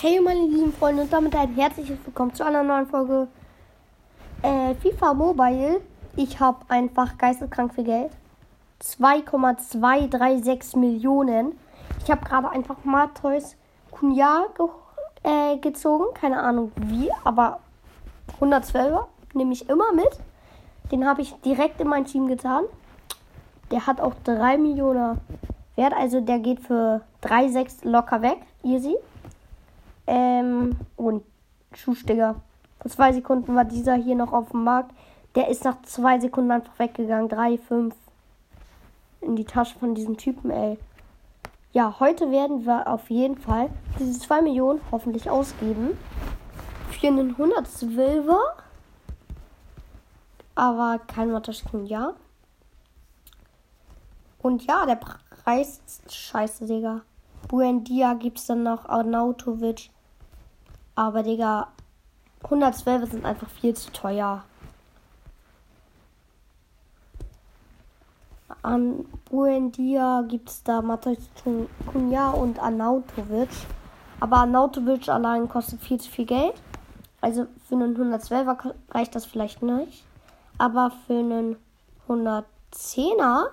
Hey meine lieben Freunde und damit ein herzliches Willkommen zu einer neuen Folge äh, FIFA Mobile. Ich habe einfach geisteskrank viel Geld. 2,236 Millionen. Ich habe gerade einfach Matthäus Kunja ge äh, gezogen. Keine Ahnung wie, aber 112er nehme ich immer mit. Den habe ich direkt in mein Team getan. Der hat auch 3 Millionen Wert, also der geht für 3,6 locker weg. Easy. Ähm, und Schuss, Digga. Vor zwei Sekunden war dieser hier noch auf dem Markt. Der ist nach zwei Sekunden einfach weggegangen. Drei, fünf. In die Tasche von diesem Typen, ey. Ja, heute werden wir auf jeden Fall diese 2 Millionen hoffentlich ausgeben. Für einen 112er. Aber kein Mataschkin, ja. Und ja, der Preis ist scheiße, Digga. Buendia gibt's dann noch, Arnautovic. Aber, Digga, 112 sind einfach viel zu teuer. An Buendia gibt es da Matheus Kunja und Arnautovic. Aber Arnautovic allein kostet viel zu viel Geld. Also für einen 112er reicht das vielleicht nicht. Aber für einen 110er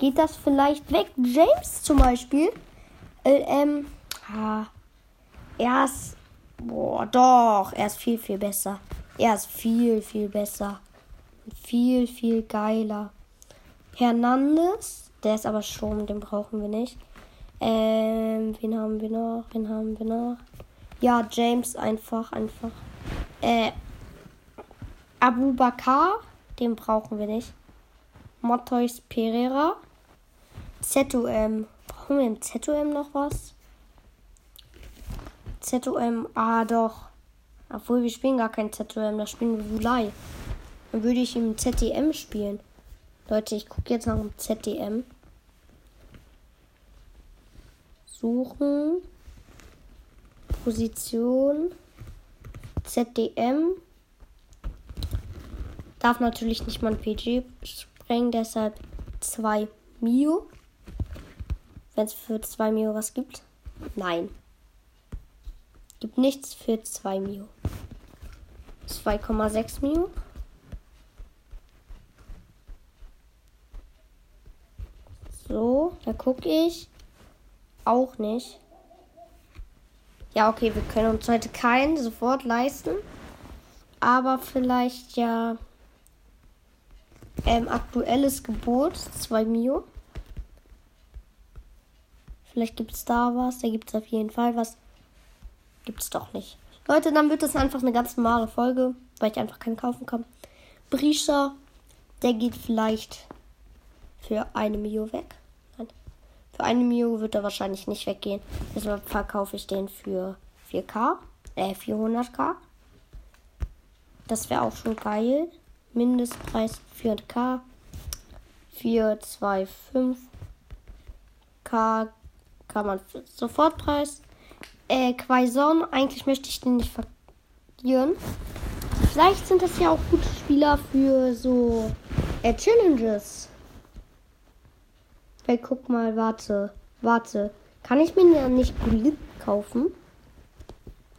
geht das vielleicht weg. James zum Beispiel. Ähm, ah, er ist, boah, doch, er ist viel, viel besser. Er ist viel, viel besser. Viel, viel geiler. Hernandez, der ist aber schon, den brauchen wir nicht. Ähm, wen haben wir noch? Wen haben wir noch? Ja, James einfach, einfach. Äh, Abu Bakar, den brauchen wir nicht. Matthäus Pereira. ZUM. Brauchen wir im ZUM noch was? ZUM, ah doch. Obwohl wir spielen gar kein ZUM, da spielen wir Vulai. Dann würde ich im ZDM spielen. Leute, ich gucke jetzt nach dem ZDM. Suchen. Position. ZDM. Darf natürlich nicht mal ein PG sprengen, deshalb 2 Mio. Wenn es für 2 Mio was gibt. Nein. Gibt nichts für 2 Mio. 2,6 Mio. So, da gucke ich. Auch nicht. Ja, okay, wir können uns heute keinen sofort leisten. Aber vielleicht ja ähm, aktuelles Gebot, 2 Mio. Vielleicht gibt es da was. Da gibt es auf jeden Fall was. Gibt es doch nicht. Leute, dann wird das einfach eine ganz normale Folge, weil ich einfach keinen kaufen kann. Brischer, der geht vielleicht für eine Mio weg. Nein. Für eine Mio wird er wahrscheinlich nicht weggehen. Deshalb verkaufe ich den für 4K. Äh, 400k. Das wäre auch schon geil. Mindestpreis 400k. 425k kann man Sofortpreis. Äh, Quaison, eigentlich möchte ich den nicht verlieren. Vielleicht sind das ja auch gute Spieler für so äh, Challenges. Hey, guck mal, warte. Warte. Kann ich mir ja nicht Gulit kaufen?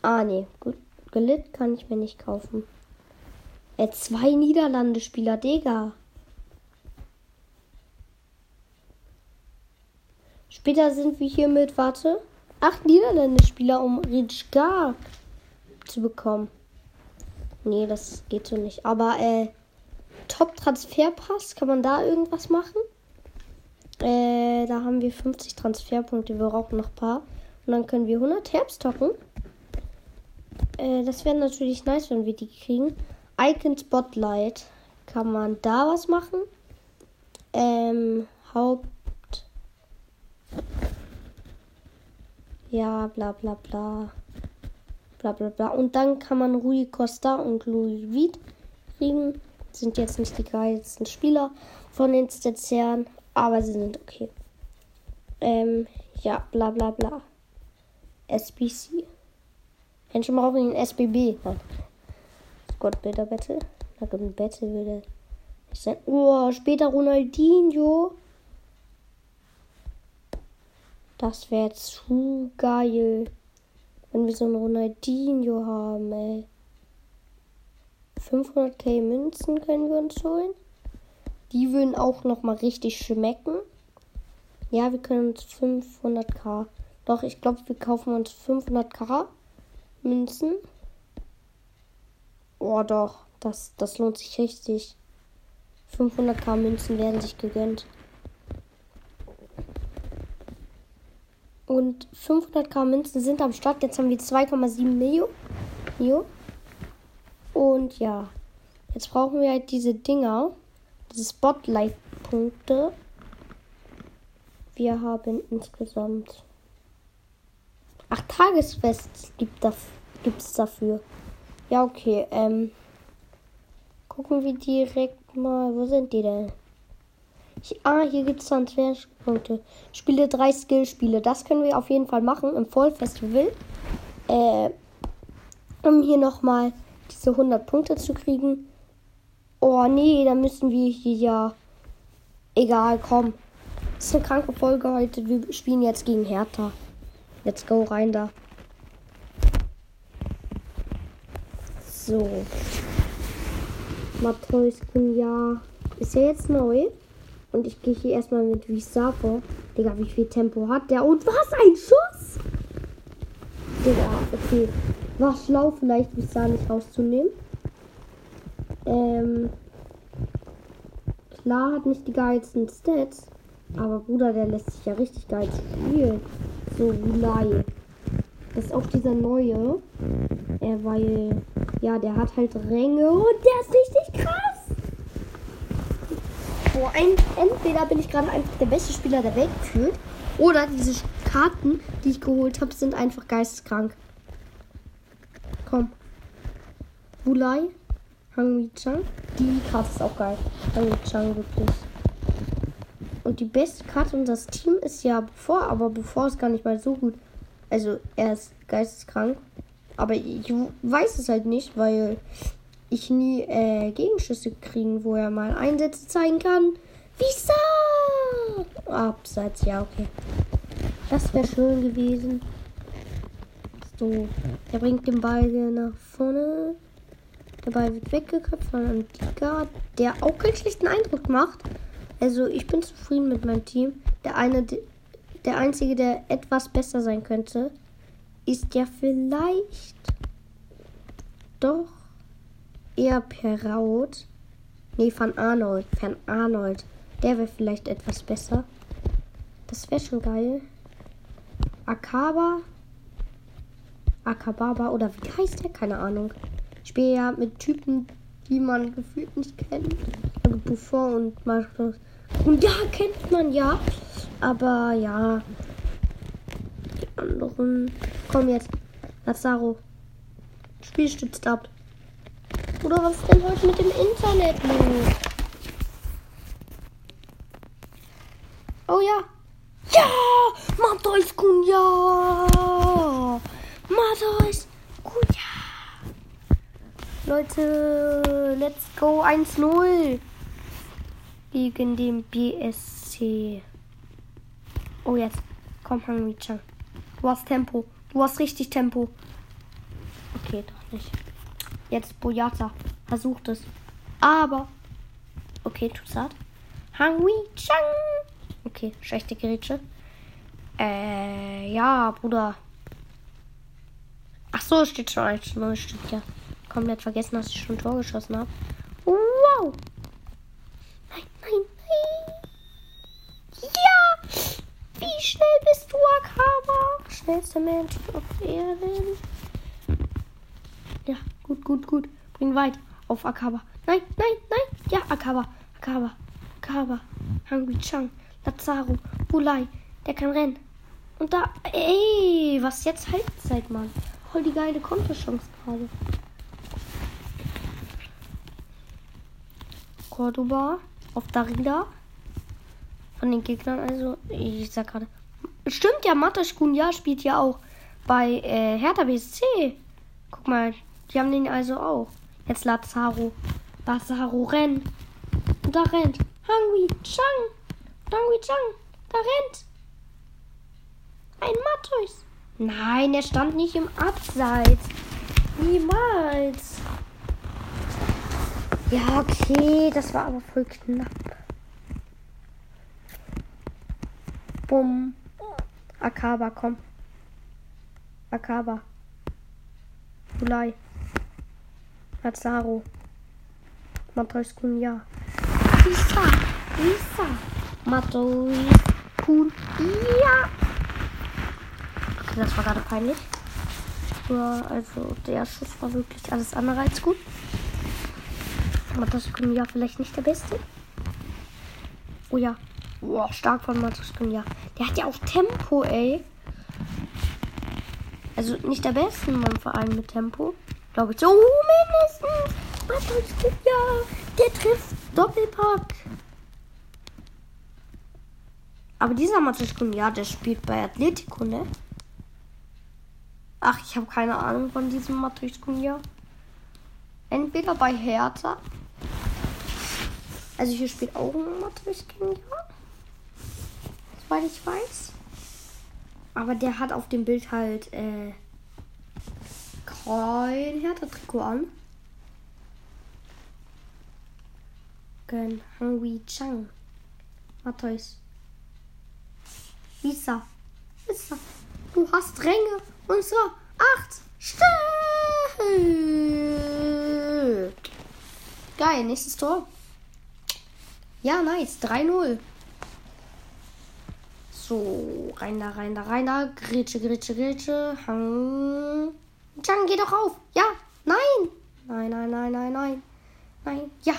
Ah, nee. Gut. Gulit kann ich mir nicht kaufen. Äh, zwei Niederlande-Spieler, Digga. Später sind wir hier mit, warte, acht Niederlande-Spieler, um Ritschgar zu bekommen. Nee, das geht so nicht. Aber, äh, Top-Transferpass, kann man da irgendwas machen? Äh, da haben wir 50 Transferpunkte. Wir brauchen noch ein paar. Und dann können wir 100 Herbst tocken. Äh, das wäre natürlich nice, wenn wir die kriegen. Icon Spotlight. Kann man da was machen? Ähm, Haupt. Ja, bla bla bla. Bla bla bla. Und dann kann man Rui Costa und Louis Vuitton kriegen. Sind jetzt nicht die geilsten Spieler von den Stetzian aber sie sind okay. Ähm, ja, bla bla bla. SBC. Menschen brauchen den SBB. Nein. Gott, Bilder Battle. Na gut, ein Battle würde nicht sein. Oh, später Ronaldinho. Das wäre zu geil. Wenn wir so einen Ronaldinho haben, ey. 500k Münzen können wir uns holen. Die würden auch noch mal richtig schmecken. Ja, wir können uns 500k. Doch, ich glaube, wir kaufen uns 500k Münzen. Oh, doch. Das, das lohnt sich richtig. 500k Münzen werden sich gegönnt. Und 500k Münzen sind am Start. Jetzt haben wir 2,7 Millionen. Und ja, jetzt brauchen wir halt diese Dinger. Diese Spotlight-Punkte. Wir haben insgesamt acht Tagesfests gibt es dafür. Ja, okay. Ähm, gucken wir direkt mal. Wo sind die denn? Ah, hier gibt es Transferpunkte. Spiele drei Skillspiele. Das können wir auf jeden Fall machen im Vollfestival. Äh, um hier nochmal diese 100 Punkte zu kriegen. Oh nee, da müssen wir hier ja. Egal, komm. Das ist eine kranke Folge heute. Wir spielen jetzt gegen Hertha. Let's go rein da. So. Matthäus ja. Ist ja jetzt neu. Und ich gehe hier erstmal mit Visa vor. Digga, wie viel Tempo hat der? Und was? Ein Schuss? Digga, okay. War schlau, vielleicht Visa nicht rauszunehmen. Ähm. Klar hat nicht die geilsten Stats. Aber Bruder, der lässt sich ja richtig geil spielen. So, Wulai. Das ist auch dieser neue. Er, weil, ja, der hat halt Ränge und der ist richtig. Boah, ein, entweder bin ich gerade einfach der beste Spieler der Welt gefühlt. Oder diese Karten, die ich geholt habe, sind einfach geisteskrank. Komm. Wulai. Hangmi Chang. Die Karte ist auch geil. Hangmi Chang, wirklich. Und die beste Karte unseres Team ist ja bevor, aber bevor ist gar nicht mal so gut. Also er ist geisteskrank. Aber ich weiß es halt nicht, weil ich nie äh, Gegenschüsse kriegen, wo er mal Einsätze zeigen kann. Wieso? Abseits, ja, okay. Das wäre schön gewesen. So, er bringt den Ball nach vorne. Der Ball wird weggeköpft von Antika, der auch keinen schlechten Eindruck macht. Also ich bin zufrieden mit meinem Team. Der eine, der einzige, der etwas besser sein könnte, ist ja vielleicht doch eher Perrault. Nee, von Arnold. Van Arnold. Der wäre vielleicht etwas besser. Das wäre schon geil. Akaba. Akababa oder wie heißt der? Keine Ahnung. Ich spiele ja mit Typen, die man gefühlt nicht kennt. Also Buffon und Marcos und ja, kennt man ja. Aber ja. Die anderen. Komm jetzt. Lazaro. Spiel stützt ab. Oder was ist denn heute mit dem Internet los? Oh ja. Ja! Matthäus Kunja! Matthäus Kunja! Leute, let's go 1-0 gegen den BSC. Oh, jetzt. Komm, Hangmi-chan. Du hast Tempo. Du hast richtig Tempo. Okay, doch nicht. Jetzt Boyata. Versucht es. Aber. Okay, Tusat. Hangmi-chan. Okay, schlechte Gerätsche. Äh, ja, Bruder. Ach so, steht schon 1-0, stimmt ja. Komplett vergessen, dass ich schon ein Tor geschossen habe. Wow! Nein, nein. Ja! Wie schnell bist du, Akaba? Schnellster Mensch auf Erden. Ja, gut, gut, gut. Bring weit auf Akaba. Nein, nein, nein. Ja, Akaba. Akaba. Akaba. Hungry Chang. Lazaro. Bulai. Der kann rennen. Und da. Ey, was jetzt Halbzeit, Mann. Voll die geile Kontochance gerade. Cordoba auf Darida. Von den Gegnern, also, ich sag gerade. Stimmt ja, Matasch Kunja spielt ja auch bei äh, Hertha BSC. Guck mal, die haben den also auch. Jetzt Lazaro. Lazaro rennt. Und da rennt. Hangui Chang. Hangui Chang. Da rennt. Ein Matthäus. Nein, er stand nicht im Abseits. Niemals. Ja, okay, das war aber voll knapp. Bumm. Akaba, komm. Akaba. Bulai. Lazaro. Matthäus Kunja. Lisa. Lisa. Matthäus. Okay, das war gerade peinlich. Ja, also der Schuss war wirklich alles andere als gut. Matthäus Kunja vielleicht nicht der Beste. Oh ja. Boah, stark von Matthäus Kunja. Der hat ja auch Tempo, ey. Also nicht der beste Mann vor allem mit Tempo. Glaube ich so mindestens. Kunja. Der trifft Doppelpack. Aber dieser Matthäus Kunja, der spielt bei Atletico, ne? Ach, ich habe keine Ahnung von diesem Matthäus Kunja. Entweder bei Hertha. Also hier spielt auch ein Matthäus Kunja. Soweit ich weiß. Aber der hat auf dem Bild halt äh, kein Hertha-Trikot an. Gen Hangui Chang. Matthäus. Lisa. Lisa. Du hast Ränge unserer acht Stück. Geil, nächstes Tor. Ja, nice. 3-0. So, rein da, rein da, rein da. Gritsche, Gritsche, Gritsche. Hang. Jang, geh doch auf. Ja, nein. Nein, nein, nein, nein, nein. Nein. Ja,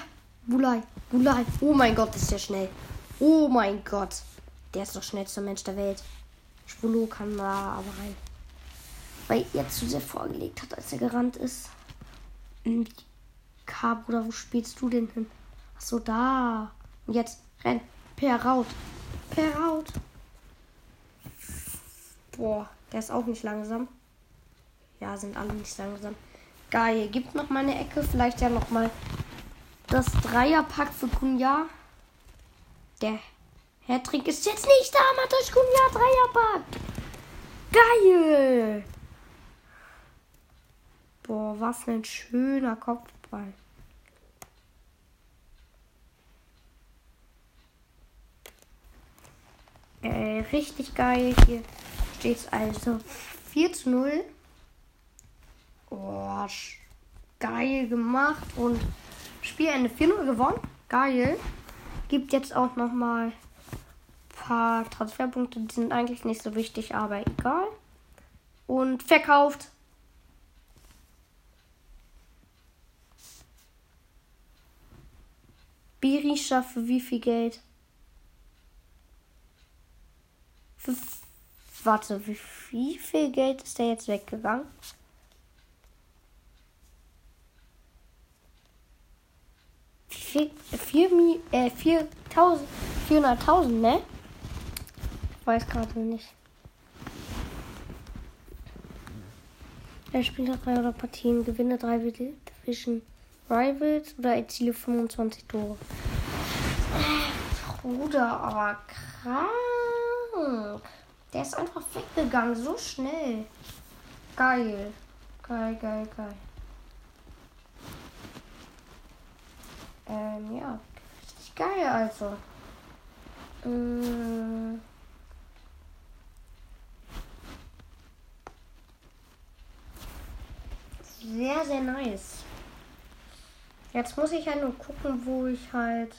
Bulai, Bulai. Oh mein Gott, ist der schnell. Oh mein Gott. Der ist doch schnellster Mensch der Welt. Schwulo kann da aber rein. Weil er zu sehr vorgelegt hat, als er gerannt ist. K, Bruder, wo spielst du denn hin? Ach so, da. Und jetzt renn. Per Raut. Per Raut. Boah, der ist auch nicht langsam. Ja, sind alle nicht langsam. Geil. Gibt noch mal eine Ecke. Vielleicht ja noch mal das Dreierpack für Kunja. Der Hattrick ist jetzt nicht da. Matas Kunja Dreierpack. Geil. Boah, was ein schöner Kopfball. Äh, richtig geil. Hier steht es also 4 zu 0. Oh, geil gemacht. Und Spielende 4-0 gewonnen. Geil. Gibt jetzt auch noch mal ein paar Transferpunkte. Die sind eigentlich nicht so wichtig, aber egal. Und verkauft. Berisha für wie viel Geld? Für, warte, wie viel Geld ist der jetzt weggegangen? Vier, vier, äh, 400.000, ne? Ich weiß gerade nicht. Er spielt drei oder Partien, gewinne drei Division Rivals oder erziele 25 Tore. Bruder, aber krank. Der ist einfach weggegangen, so schnell. Geil. Geil, geil, geil. Ähm, ja. Richtig geil, also. Ähm. Sehr, sehr nice. Jetzt muss ich halt nur gucken, wo ich halt.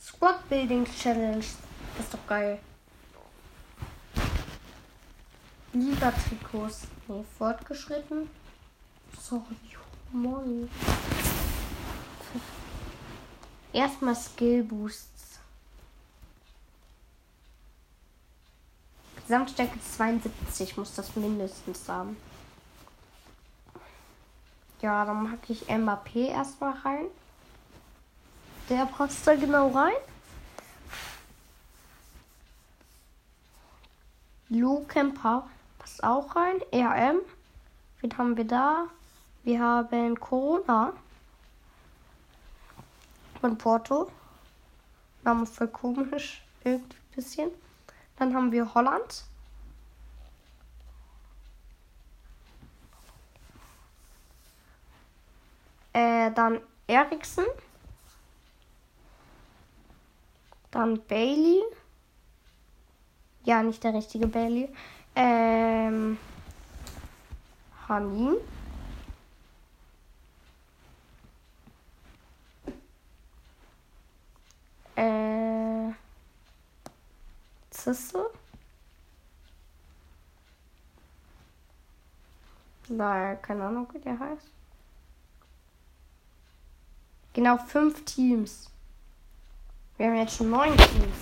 Squad Building Challenge. Ist doch geil. Liga-Trikots. Nee, fortgeschritten. Sorry, moin. Erstmal Skill Boosts. Gesamtstärke 72 muss das mindestens haben. Ja, dann mag ich Mbappé erstmal rein. Der passt da genau rein. Kemper passt auch rein. RM. Wen haben wir da? Wir haben Corona von Porto. Name voll komisch, irgendwie ein bisschen. Dann haben wir Holland. Äh, dann Eriksen. Dann Bailey. Ja, nicht der richtige Bailey. Ähm, Hanin. Zisse. Weil, keine Ahnung, wie der heißt. Genau, fünf Teams. Wir haben jetzt schon neun Teams.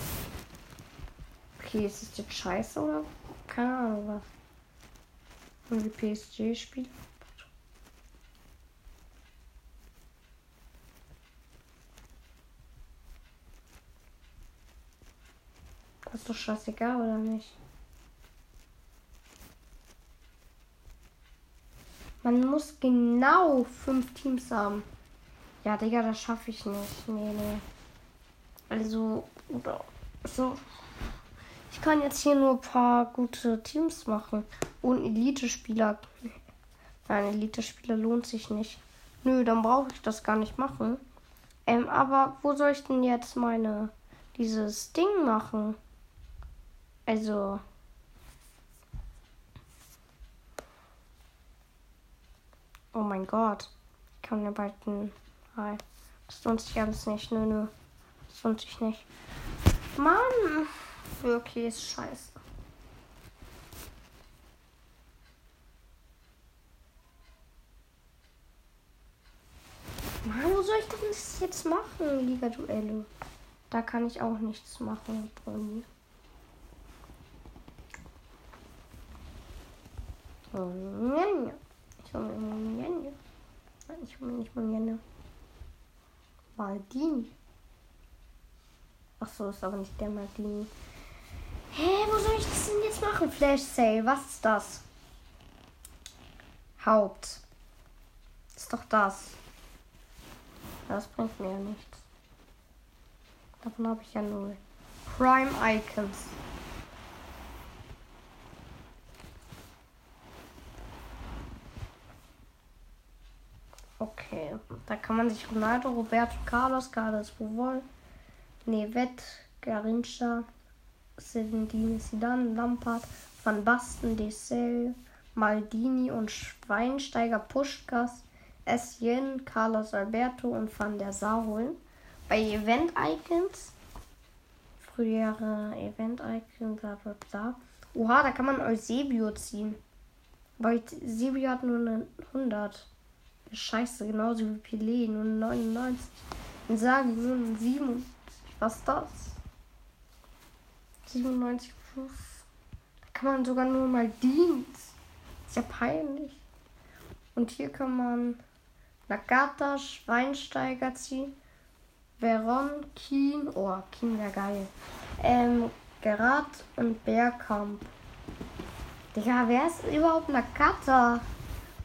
Okay, ist das jetzt scheiße oder? Keine Ahnung was. Und die PSG-Spieler. Das ist doch scheißegal, oder nicht? Man muss genau fünf Teams haben. Ja, Digga, das schaffe ich nicht. Nee, nee. Also, oder so. Ich kann jetzt hier nur ein paar gute Teams machen. Und Elite-Spieler. Nein, Elite-Spieler lohnt sich nicht. Nö, dann brauche ich das gar nicht machen. Ähm, aber wo soll ich denn jetzt meine dieses Ding machen? Also. Oh mein Gott. Ich kann mir bald ein. Hi. Das lohnt sich alles nicht. Nö, nö. Das lohnt sich nicht. Mann. Wirklich ist scheiße. Mann, wo soll ich denn das jetzt machen, Liga-Duelle? Da kann ich auch nichts machen, Bruni. Oh, ja. Ich hole mir Monienne. Ich hole mir nicht Monienne. Maldini. Ach so, ist aber nicht der Maldini. Hä, wo soll ich das denn jetzt machen? Flash Sale, was ist das? Haupt. Ist doch das. Das bringt mir ja nichts. Davon habe ich ja null. Prime Icons. Okay, da kann man sich Ronaldo, Roberto Carlos, Carlos Puvol, Nevet, Garincha, Zinedine Zidane, Lampard, Van Basten, Dessel, Maldini und Schweinsteiger, Puschkas, Essien, Carlos Alberto und Van der Sar holen. Bei Event Icons, frühere Event Icons, bla bla bla. Oha, da kann man Eusebio ziehen. Weil Eusebio hat nur eine 100. Scheiße, genauso wie Pelé, nur 99. Und sagen nur 97. Was ist das? 97 plus. Da kann man sogar nur mal Dienst. Ist ja peinlich. Und hier kann man Nagata, Schweinsteiger ziehen. Veron, Kien. Oh, Kien wäre geil. Ähm, Gerard und Bergkamp. Digga, wer ist überhaupt Nagata?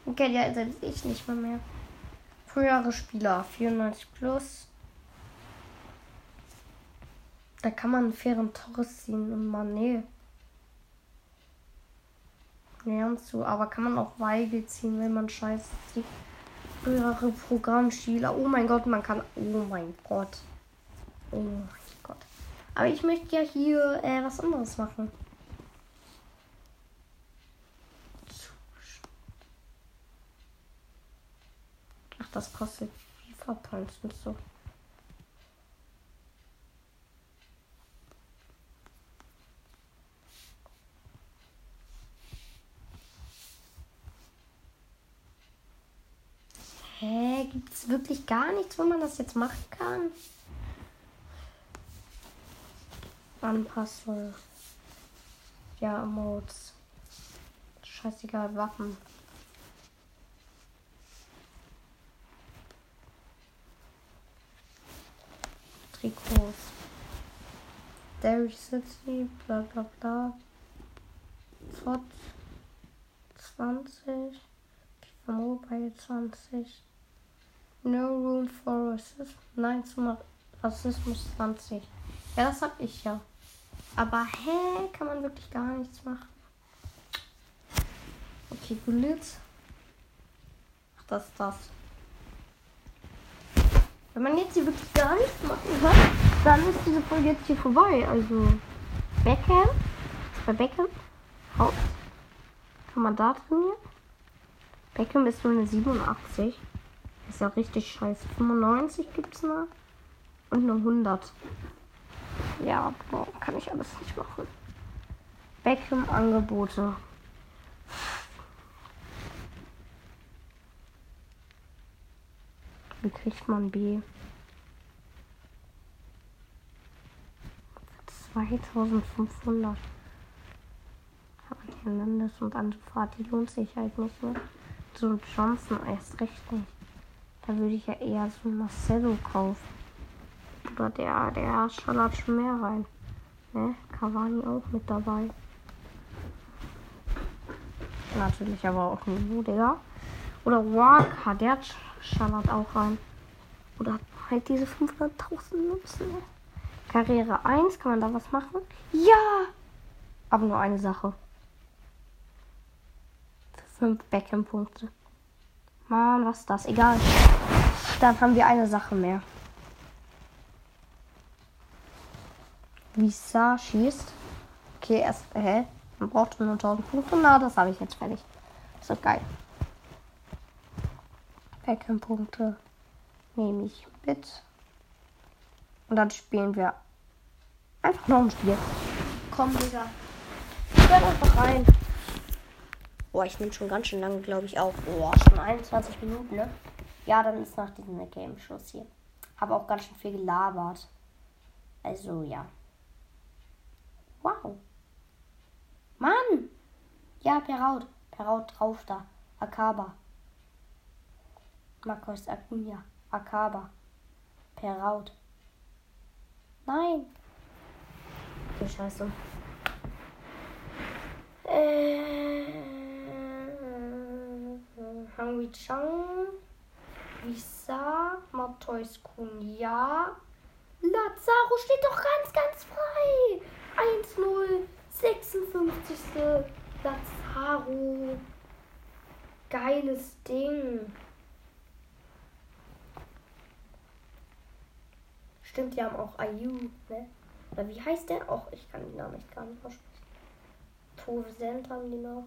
Okay, ja, selbst ich nicht mal mehr. Frühere Spieler, 94 plus. Da kann man einen fairen Torres ziehen und nee. Nee, zu. Aber kann man auch Weigel ziehen, wenn man scheiße zieht. Frühere Programmspieler. Oh mein Gott, man kann. Oh mein Gott. Oh mein Gott. Aber ich möchte ja hier äh, was anderes machen. Das kostet FIFA Points und so. Hä, gibt es wirklich gar nichts, wo man das jetzt machen kann? Anpassung. Ja, Modes. Scheißegal, Waffen. Trikots. Derry City, bla bla bla. Fort 20. FIFA Mobile 20. No Room for Racism. Nein zum Rassismus 20. Ja, das hab ich ja. Aber hä, kann man wirklich gar nichts machen. Okay, Gullit. Ach, das ist das. Wenn man jetzt hier wirklich gar nichts machen kann, dann ist diese Folge jetzt hier vorbei. Also Beckham, bei Beckham, Haus, kann man da trainieren? Beckham ist nur eine 87. Ist ja richtig scheiße. 95 gibt es noch. Und eine 100. Ja, boah, kann ich alles nicht machen. Beckham Angebote. Wie kriegt man B? 2500. Hernandez und Anfahrt, die lohnt sich halt nicht mehr. So Johnson erst recht nicht. Da würde ich ja eher so Marcelo kaufen. Oder der, der schallert schon mehr rein. Ne? Cavani auch mit dabei. Natürlich aber auch Niveau, Digga. Oder Walker, der schallert auch rein. Oder halt diese 500.000 Münzen. Karriere 1, kann man da was machen? Ja! Aber nur eine Sache. 5 Beckham-Punkte. Mann, was ist das? Egal. Dann haben wir eine Sache mehr. Visa schießt. Okay, erst, hä? Man braucht nur 1000 Punkte. Na, das habe ich jetzt fertig. Doch geil. Beckham-Punkte nehme ich mit. Und dann spielen wir einfach noch ein Spiel. Komm, Digga. Hört einfach rein. Boah, ich nehme schon ganz schön lange, glaube ich, auch. Boah, schon 21 Minuten, ne? Ja, dann ist nach diesem Game-Schluss hier. Habe auch ganz schön viel gelabert. Also, ja. Wow. Mann! Ja, Peraut. Peraut drauf da. Akaba. Marcos Acuna. Akaba. Peraut. Nein. Okay, scheiße. Äh, Hungry Chang. Visa. Matthäus Kunja. Lazaro steht doch ganz, ganz frei. 1-0. 56. Lazaro. Geiles Ding. Stimmt, die haben auch IU, ne? Oder wie heißt der? Auch ich kann den Namen echt gar nicht aussprechen. Tove Sent haben die noch.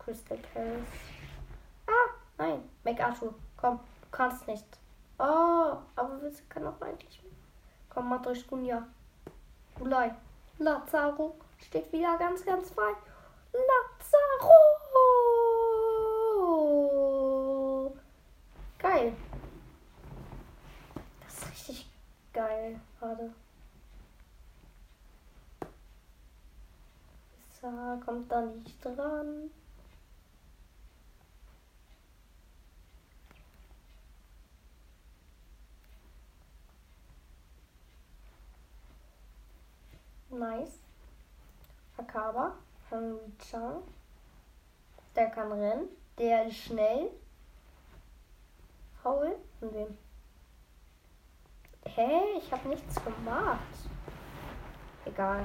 Crystal Palace. Ah, nein. MacArthur. Komm, du kannst nicht. Oh, aber wir können auch eigentlich. Komm, macht euch Gunja. Ulai. Lazaro steht wieder ganz, ganz frei. Lazaro! Geil. Das ist richtig geil gerade. Lisa kommt da nicht dran. Nice. Akaba, Henry Chang. Der kann rennen. Der ist schnell. Faul. Und wem? Hä? Ich habe nichts gemacht. Egal.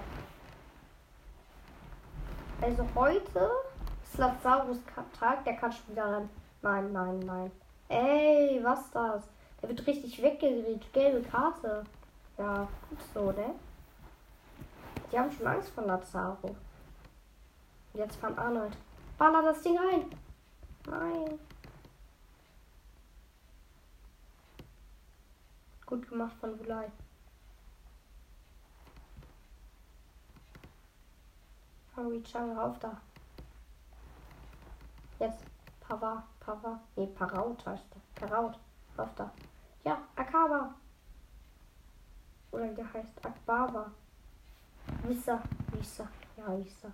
Also heute ist Lazarus Tag, der kann schon wieder rennen. Nein, nein, nein. Ey, was das? Der wird richtig weggedreht. Gelbe Karte. Ja, gut so, ne? Die haben schon Angst vor Lazaro. Jetzt von Arnold. Baller das Ding ein. Nein. Gut gemacht von Vulai. Harry Chang rauf da. Jetzt Pava, Pava. Nee, Paraut heißt der. Paraut. Rauf da. Ja, Akaba. Oder der heißt Akbaba. Wissa, Wissa, ja, Wissa.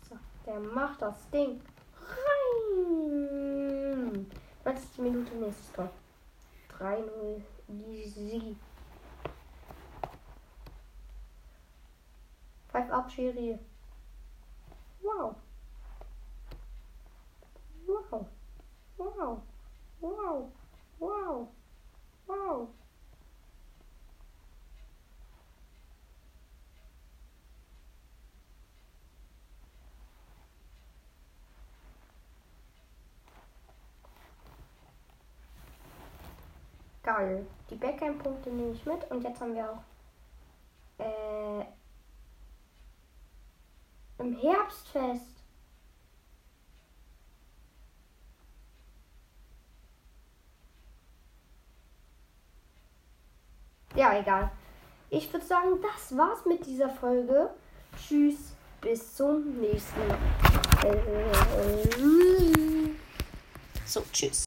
Wissa. Der macht das Ding rein. 90 Minuten nächstes Tor. 3-0, easy. Pfeif ab, Schiri. Wow. Wow. Wow. Wow. Wow. Wow. Geil. Die Backend-Punkte nehme ich mit. Und jetzt haben wir auch äh, im Herbstfest. Ja, egal. Ich würde sagen, das war's mit dieser Folge. Tschüss, bis zum nächsten Mal. So, tschüss.